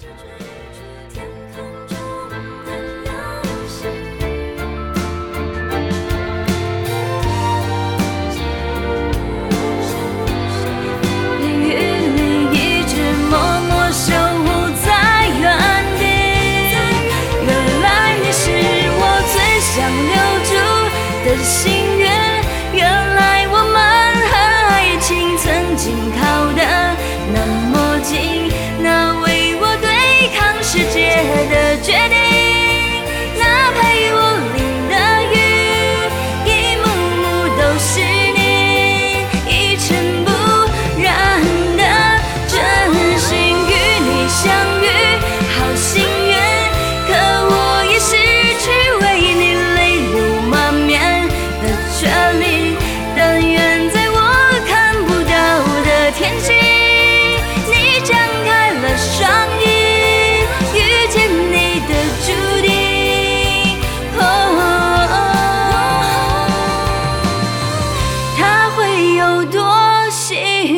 追逐天空中的流星，你与你一直默默守护在原地，原来你是我最想留住。的心。的决定。she